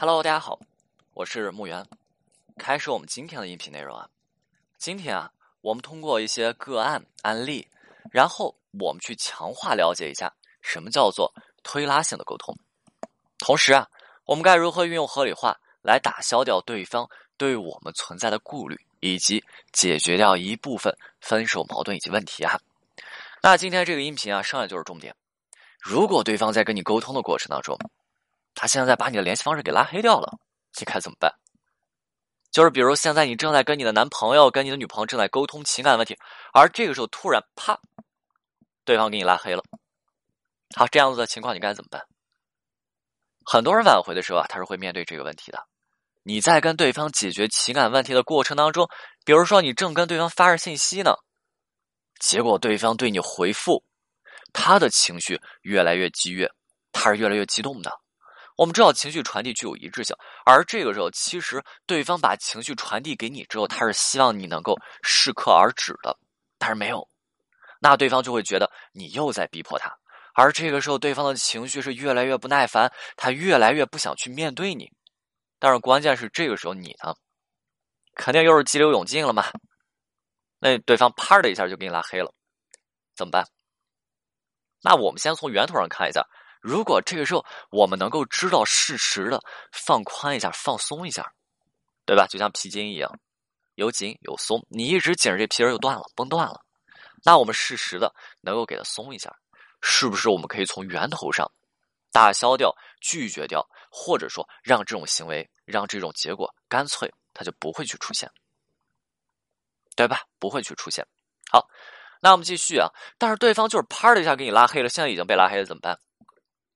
Hello，大家好，我是木源。开始我们今天的音频内容啊。今天啊，我们通过一些个案案例，然后我们去强化了解一下什么叫做推拉性的沟通。同时啊，我们该如何运用合理化来打消掉对方对我们存在的顾虑，以及解决掉一部分分手矛盾以及问题啊？那今天这个音频啊，上来就是重点。如果对方在跟你沟通的过程当中，他现在把你的联系方式给拉黑掉了，你该怎么办？就是比如现在你正在跟你的男朋友、跟你的女朋友正在沟通情感问题，而这个时候突然啪，对方给你拉黑了。好，这样子的情况你该怎么办？很多人挽回的时候啊，他是会面对这个问题的。你在跟对方解决情感问题的过程当中，比如说你正跟对方发着信息呢，结果对方对你回复，他的情绪越来越激越，他是越来越激动的。我们知道情绪传递具有一致性，而这个时候，其实对方把情绪传递给你之后，他是希望你能够适可而止的，但是没有，那对方就会觉得你又在逼迫他，而这个时候，对方的情绪是越来越不耐烦，他越来越不想去面对你，但是关键是这个时候你呢，肯定又是激流勇进了嘛，那对方啪的一下就给你拉黑了，怎么办？那我们先从源头上看一下。如果这个时候我们能够知道适时的放宽一下、放松一下，对吧？就像皮筋一样，有紧有松。你一直紧着这皮儿就断了、崩断了。那我们适时的能够给它松一下，是不是我们可以从源头上打消掉、拒绝掉，或者说让这种行为、让这种结果干脆它就不会去出现，对吧？不会去出现。好，那我们继续啊。但是对方就是啪的一下给你拉黑了，现在已经被拉黑了，怎么办？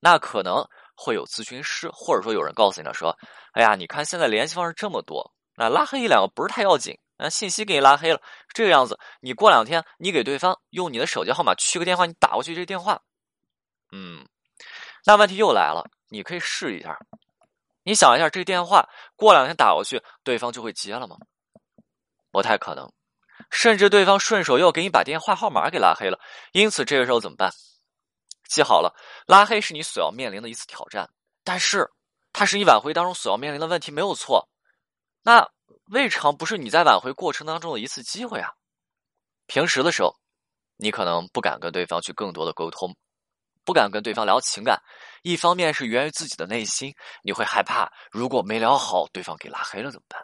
那可能会有咨询师，或者说有人告诉你了，说：“哎呀，你看现在联系方式这么多，那拉黑一两个不是太要紧，那信息给你拉黑了，这个样子，你过两天你给对方用你的手机号码去个电话，你打过去这电话，嗯，那问题又来了，你可以试一下，你想一下，这电话过两天打过去，对方就会接了吗？不太可能，甚至对方顺手又给你把电话号码给拉黑了，因此这个时候怎么办？”记好了，拉黑是你所要面临的一次挑战，但是它是你挽回当中所要面临的问题，没有错。那未尝不是你在挽回过程当中的一次机会啊！平时的时候，你可能不敢跟对方去更多的沟通，不敢跟对方聊情感，一方面是源于自己的内心，你会害怕，如果没聊好，对方给拉黑了怎么办？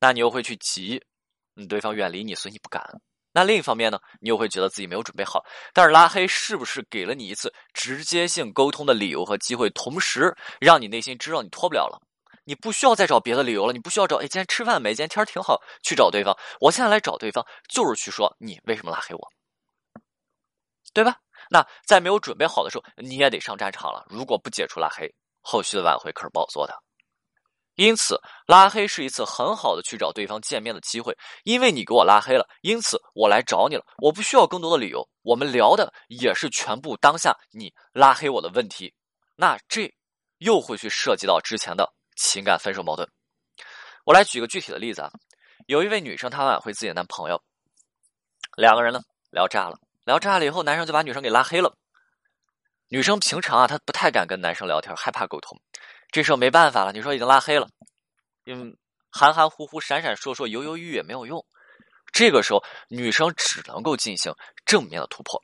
那你又会去急，嗯，对方远离你，所以你不敢。那另一方面呢，你又会觉得自己没有准备好。但是拉黑是不是给了你一次直接性沟通的理由和机会，同时让你内心知道你脱不了了，你不需要再找别的理由了，你不需要找哎，今天吃饭没？今天天挺好，去找对方。我现在来找对方，就是去说你为什么拉黑我，对吧？那在没有准备好的时候，你也得上战场了。如果不解除拉黑，后续的挽回可是不好做的。因此，拉黑是一次很好的去找对方见面的机会，因为你给我拉黑了，因此我来找你了。我不需要更多的理由，我们聊的也是全部当下你拉黑我的问题。那这又会去涉及到之前的情感分手矛盾。我来举个具体的例子啊，有一位女生她挽回自己的男朋友，两个人呢聊炸了，聊炸了以后，男生就把女生给拉黑了。女生平常啊，她不太敢跟男生聊天，害怕沟通。这时候没办法了，你说已经拉黑了，嗯，含含糊糊、闪闪烁烁、犹犹豫豫也没有用。这个时候，女生只能够进行正面的突破。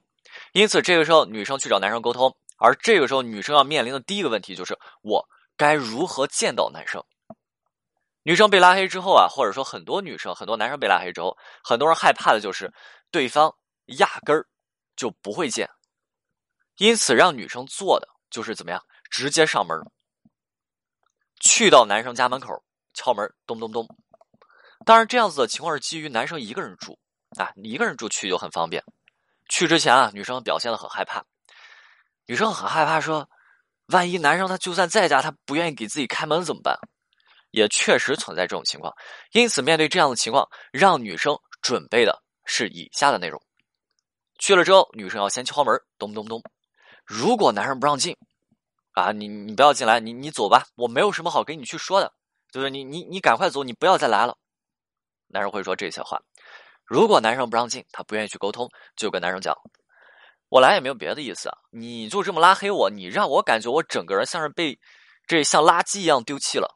因此，这个时候女生去找男生沟通，而这个时候女生要面临的第一个问题就是：我该如何见到男生？女生被拉黑之后啊，或者说很多女生、很多男生被拉黑之后，很多人害怕的就是对方压根儿就不会见。因此，让女生做的就是怎么样？直接上门。去到男生家门口敲门，咚咚咚。当然，这样子的情况是基于男生一个人住啊，你一个人住去就很方便。去之前啊，女生表现的很害怕，女生很害怕说，万一男生他就算在家，他不愿意给自己开门怎么办？也确实存在这种情况。因此，面对这样的情况，让女生准备的是以下的内容：去了之后，女生要先敲门，咚咚咚。如果男生不让进。啊，你你不要进来，你你走吧，我没有什么好跟你去说的，就是你你你赶快走，你不要再来了。男生会说这些话。如果男生不让进，他不愿意去沟通，就跟男生讲，我来也没有别的意思啊，你就这么拉黑我，你让我感觉我整个人像是被这像垃圾一样丢弃了。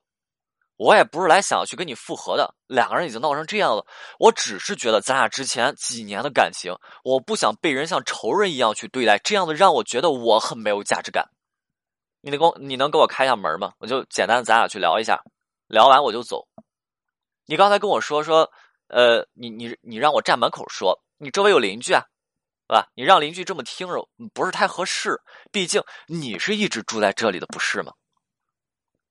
我也不是来想要去跟你复合的，两个人已经闹成这样了，我只是觉得咱俩之前几年的感情，我不想被人像仇人一样去对待，这样的让我觉得我很没有价值感。你能给我，你能给我开一下门吗？我就简单的咱俩去聊一下，聊完我就走。你刚才跟我说说，呃，你你你让我站门口说，你周围有邻居啊，对吧？你让邻居这么听着，不是太合适，毕竟你是一直住在这里的，不是吗？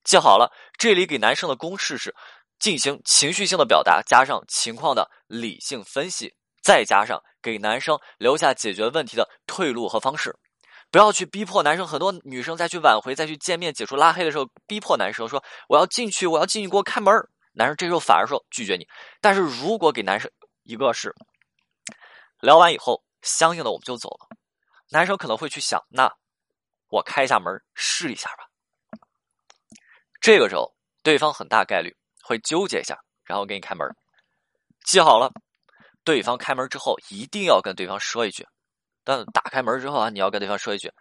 记好了，这里给男生的公式是：进行情绪性的表达，加上情况的理性分析，再加上给男生留下解决问题的退路和方式。不要去逼迫男生。很多女生再去挽回、再去见面、解除拉黑的时候，逼迫男生说：“我要进去，我要进去，给我开门。”男生这时候反而说拒绝你。但是如果给男生一个是聊完以后，相应的我们就走了，男生可能会去想：那我开一下门试一下吧。这个时候，对方很大概率会纠结一下，然后给你开门。记好了，对方开门之后一定要跟对方说一句。但打开门之后啊，你要跟对方说一句：“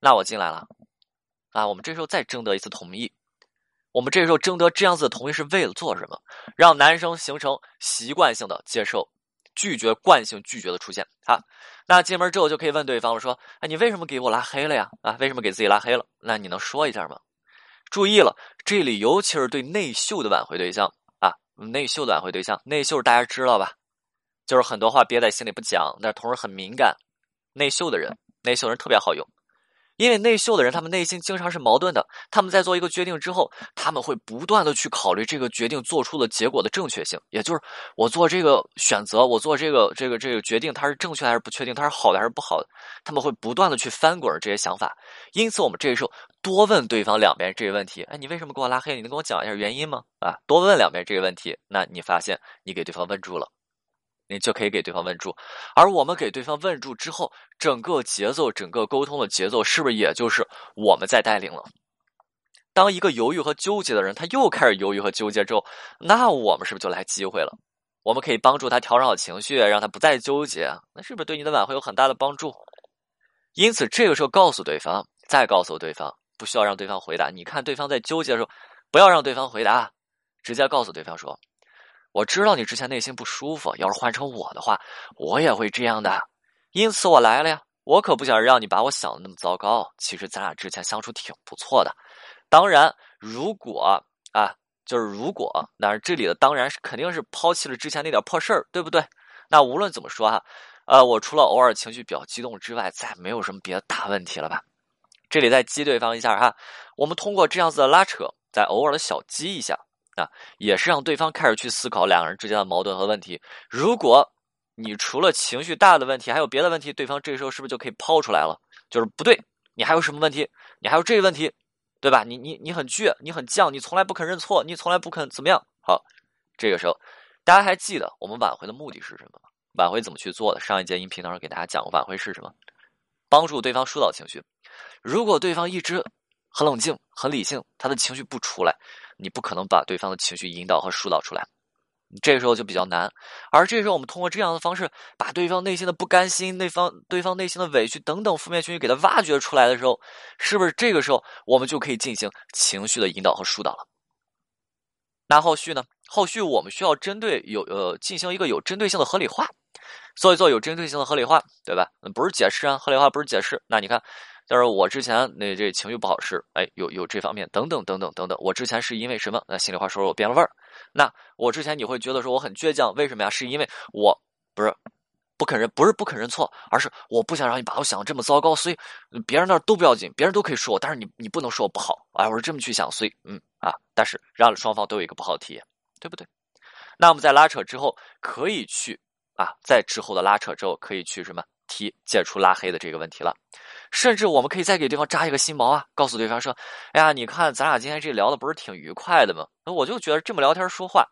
那我进来了。”啊，我们这时候再征得一次同意。我们这时候征得这样子的同意是为了做什么？让男生形成习惯性的接受，拒绝惯性拒绝的出现。好，那进门之后就可以问对方了，说：“哎，你为什么给我拉黑了呀？啊，为什么给自己拉黑了？那你能说一下吗？”注意了，这里尤其是对内秀的挽回对象啊，内秀的挽回对象，内秀大家知道吧？就是很多话憋在心里不讲，但是同时很敏感、内秀的人，内秀人特别好用。因为内秀的人，他们内心经常是矛盾的。他们在做一个决定之后，他们会不断的去考虑这个决定做出的结果的正确性，也就是我做这个选择，我做这个这个这个决定，它是正确还是不确定，它是好的还是不好的？他们会不断的去翻滚这些想法。因此，我们这个时候多问对方两遍这个问题：哎，你为什么给我拉黑？你能跟我讲一下原因吗？啊，多问两遍这个问题，那你发现你给对方问住了。你就可以给对方问住，而我们给对方问住之后，整个节奏、整个沟通的节奏，是不是也就是我们在带领了？当一个犹豫和纠结的人，他又开始犹豫和纠结之后，那我们是不是就来机会了？我们可以帮助他调整好情绪，让他不再纠结，那是不是对你的挽回有很大的帮助？因此，这个时候告诉对方，再告诉对方，不需要让对方回答。你看对方在纠结的时候，不要让对方回答，直接告诉对方说。我知道你之前内心不舒服，要是换成我的话，我也会这样的。因此我来了呀，我可不想让你把我想的那么糟糕。其实咱俩之前相处挺不错的。当然，如果啊，就是如果，那这里的当然是肯定是抛弃了之前那点破事儿，对不对？那无论怎么说哈，呃，我除了偶尔情绪比较激动之外，再没有什么别的大问题了吧？这里再激对方一下哈，我们通过这样子的拉扯，再偶尔的小激一下。啊，也是让对方开始去思考两个人之间的矛盾和问题。如果你除了情绪大的问题，还有别的问题，对方这时候是不是就可以抛出来了？就是不对，你还有什么问题？你还有这个问题，对吧？你你你很倔，你很犟，你从来不肯认错，你从来不肯怎么样？好，这个时候大家还记得我们挽回的目的是什么吗？挽回怎么去做的？上一节音频当中给大家讲过，挽回是什么？帮助对方疏导情绪。如果对方一直很冷静、很理性，他的情绪不出来。你不可能把对方的情绪引导和疏导出来，这个时候就比较难。而这时候，我们通过这样的方式，把对方内心的不甘心、对方对方内心的委屈等等负面情绪给他挖掘出来的时候，是不是这个时候我们就可以进行情绪的引导和疏导了？那后续呢？后续我们需要针对有呃进行一个有针对性的合理化，做一做有针对性的合理化，对吧？不是解释啊，合理化不是解释。那你看。但是我之前那这情绪不好时，哎，有有这方面等等等等等等。我之前是因为什么？那心里话说，我变了味儿。那我之前你会觉得说我很倔强，为什么呀？是因为我不是不肯认，不是不肯认错，而是我不想让你把我想的这么糟糕。所以别人那都不要紧，别人都可以说我，但是你你不能说我不好。哎，我是这么去想，所以嗯啊，但是让双方都有一个不好的体验，对不对？那我们在拉扯之后，可以去啊，在之后的拉扯之后，可以去什么？提解除拉黑的这个问题了，甚至我们可以再给对方扎一个新毛啊，告诉对方说：“哎呀，你看咱俩今天这聊的不是挺愉快的吗？那我就觉得这么聊天说话，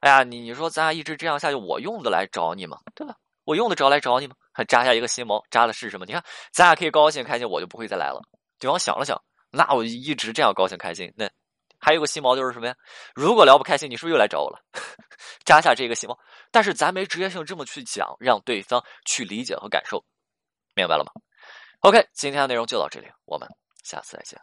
哎呀，你你说咱俩一直这样下去，我用得来找你吗？对吧？我用得着来找你吗？还扎下一个新毛，扎的是什么？你看咱俩可以高兴开心，我就不会再来了。”对方想了想，那我一直这样高兴开心，那还有个心毛就是什么呀？如果聊不开心，你是不是又来找我了？扎下这个心毛。但是咱没直接性这么去讲，让对方去理解和感受，明白了吗？OK，今天的内容就到这里，我们下次再见。